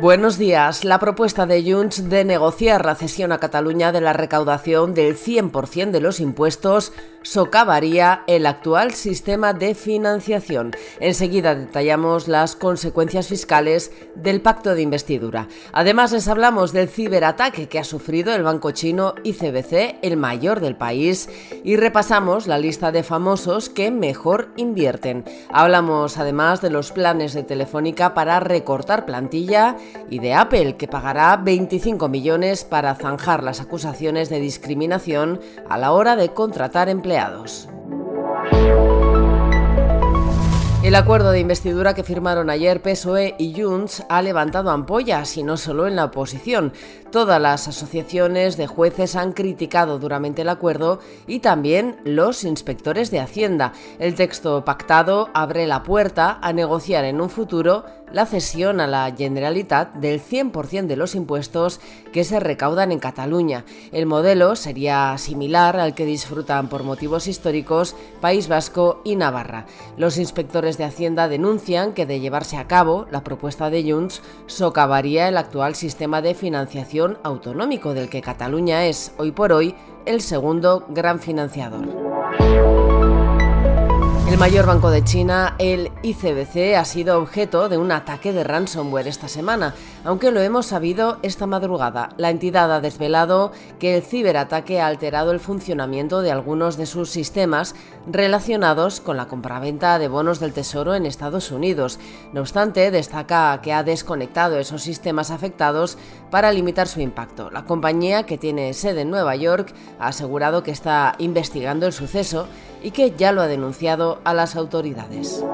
Buenos días. La propuesta de Junts de negociar la cesión a Cataluña de la recaudación del 100% de los impuestos socavaría el actual sistema de financiación. Enseguida detallamos las consecuencias fiscales del pacto de investidura. Además, les hablamos del ciberataque que ha sufrido el banco chino ICBC, el mayor del país, y repasamos la lista de famosos que mejor invierten. Hablamos además de los planes de Telefónica para recortar plantilla y de Apple, que pagará 25 millones para zanjar las acusaciones de discriminación a la hora de contratar empleados. El acuerdo de investidura que firmaron ayer PSOE y Junts ha levantado ampollas y no solo en la oposición. Todas las asociaciones de jueces han criticado duramente el acuerdo y también los inspectores de Hacienda. El texto pactado abre la puerta a negociar en un futuro la cesión a la Generalitat del 100% de los impuestos que se recaudan en Cataluña. El modelo sería similar al que disfrutan por motivos históricos País Vasco y Navarra. Los inspectores de Hacienda denuncian que de llevarse a cabo la propuesta de Junts socavaría el actual sistema de financiación autonómico del que Cataluña es hoy por hoy el segundo gran financiador. El mayor banco de China, el ICBC, ha sido objeto de un ataque de ransomware esta semana, aunque lo hemos sabido esta madrugada. La entidad ha desvelado que el ciberataque ha alterado el funcionamiento de algunos de sus sistemas relacionados con la compraventa de bonos del Tesoro en Estados Unidos. No obstante, destaca que ha desconectado esos sistemas afectados para limitar su impacto. La compañía, que tiene sede en Nueva York, ha asegurado que está investigando el suceso y que ya lo ha denunciado a las autoridades.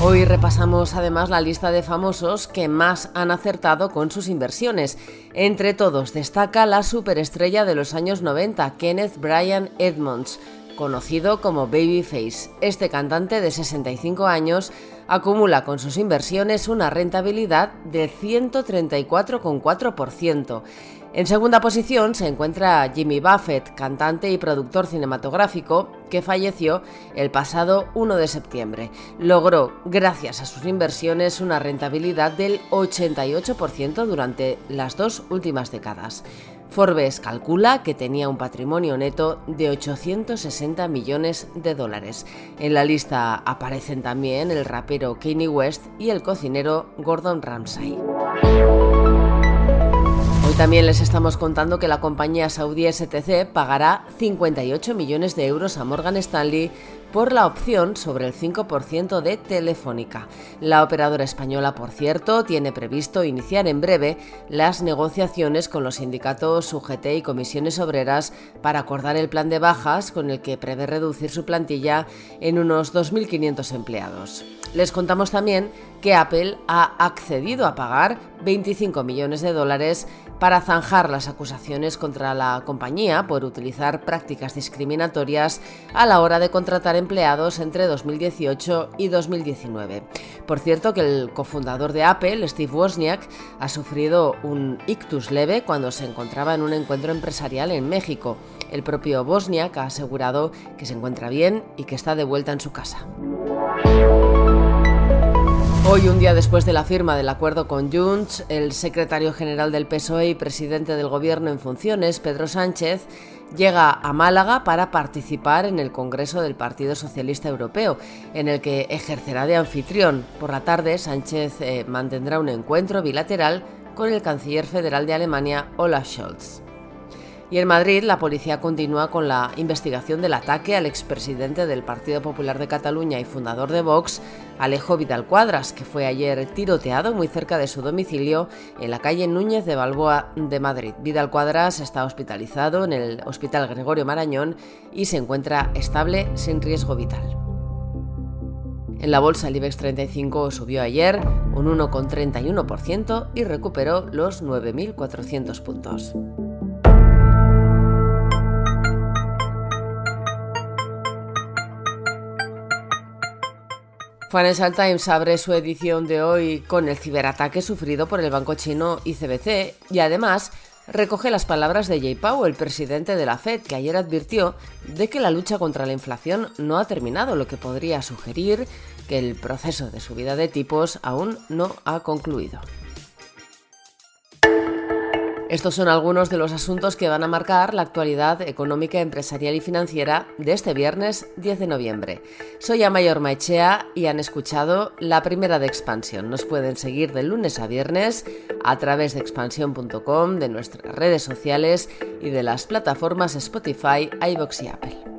Hoy repasamos además la lista de famosos que más han acertado con sus inversiones. Entre todos destaca la superestrella de los años 90, Kenneth Bryan Edmonds, conocido como Babyface. Este cantante de 65 años acumula con sus inversiones una rentabilidad de 134,4%. En segunda posición se encuentra Jimmy Buffett, cantante y productor cinematográfico, que falleció el pasado 1 de septiembre. Logró, gracias a sus inversiones, una rentabilidad del 88% durante las dos últimas décadas. Forbes calcula que tenía un patrimonio neto de 860 millones de dólares. En la lista aparecen también el rapero Kanye West y el cocinero Gordon Ramsay. También les estamos contando que la compañía saudí STC pagará 58 millones de euros a Morgan Stanley por la opción sobre el 5% de Telefónica. La operadora española, por cierto, tiene previsto iniciar en breve las negociaciones con los sindicatos UGT y comisiones obreras para acordar el plan de bajas con el que prevé reducir su plantilla en unos 2.500 empleados. Les contamos también que Apple ha accedido a pagar 25 millones de dólares para zanjar las acusaciones contra la compañía por utilizar prácticas discriminatorias a la hora de contratar empleados entre 2018 y 2019. Por cierto que el cofundador de Apple, Steve Wozniak, ha sufrido un ictus leve cuando se encontraba en un encuentro empresarial en México. El propio Wozniak ha asegurado que se encuentra bien y que está de vuelta en su casa. Hoy, un día después de la firma del acuerdo con Junts, el secretario general del PSOE y presidente del Gobierno en funciones, Pedro Sánchez, llega a Málaga para participar en el Congreso del Partido Socialista Europeo, en el que ejercerá de anfitrión. Por la tarde, Sánchez eh, mantendrá un encuentro bilateral con el canciller federal de Alemania, Olaf Scholz. Y en Madrid, la policía continúa con la investigación del ataque al expresidente del Partido Popular de Cataluña y fundador de Vox, Alejo Vidal Cuadras, que fue ayer tiroteado muy cerca de su domicilio en la calle Núñez de Balboa de Madrid. Vidal Cuadras está hospitalizado en el Hospital Gregorio Marañón y se encuentra estable sin riesgo vital. En la bolsa el IBEX 35 subió ayer un 1,31% y recuperó los 9.400 puntos. Financial Times abre su edición de hoy con el ciberataque sufrido por el banco chino ICBC y además recoge las palabras de Jay Powell, presidente de la Fed, que ayer advirtió de que la lucha contra la inflación no ha terminado, lo que podría sugerir que el proceso de subida de tipos aún no ha concluido. Estos son algunos de los asuntos que van a marcar la actualidad económica, empresarial y financiera de este viernes 10 de noviembre. Soy Amayor Maechea y han escuchado la primera de Expansión. Nos pueden seguir de lunes a viernes a través de expansión.com, de nuestras redes sociales y de las plataformas Spotify, iBox y Apple.